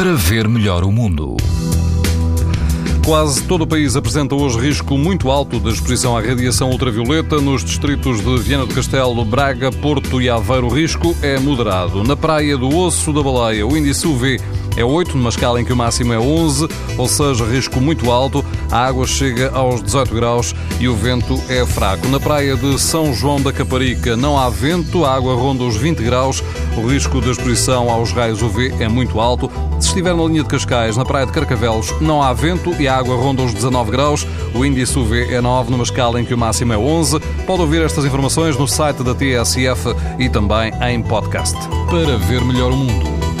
para ver melhor o mundo. Quase todo o país apresenta hoje risco muito alto de exposição à radiação ultravioleta. Nos distritos de Viana do Castelo, Braga, Porto e Aveiro, o risco é moderado. Na praia do Osso da Baleia, o índice UV é 8, numa escala em que o máximo é 11, ou seja, risco muito alto. A água chega aos 18 graus e o vento é fraco. Na praia de São João da Caparica não há vento, a água ronda os 20 graus. O risco de exposição aos raios UV é muito alto. Se estiver na linha de Cascais, na praia de Carcavelos, não há vento e a água ronda os 19 graus. O índice UV é 9, numa escala em que o máximo é 11. Pode ouvir estas informações no site da TSF e também em podcast. Para ver melhor o mundo,